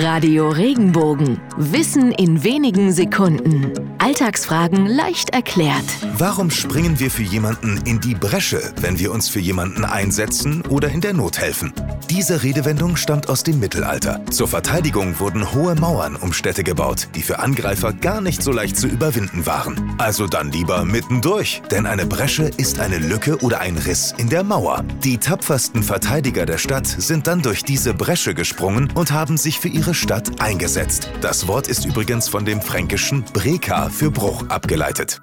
Radio Regenbogen. Wissen in wenigen Sekunden. Alltagsfragen leicht erklärt. Warum springen wir für jemanden in die Bresche, wenn wir uns für jemanden einsetzen oder in der Not helfen? Diese Redewendung stammt aus dem Mittelalter. Zur Verteidigung wurden hohe Mauern um Städte gebaut, die für Angreifer gar nicht so leicht zu überwinden waren. Also dann lieber mittendurch, denn eine Bresche ist eine Lücke oder ein Riss in der Mauer. Die tapfersten Verteidiger der Stadt sind dann durch diese Bresche gesprungen und haben sich für ihre Stadt eingesetzt. Das Wort ist übrigens von dem fränkischen Breka für Bruch abgeleitet.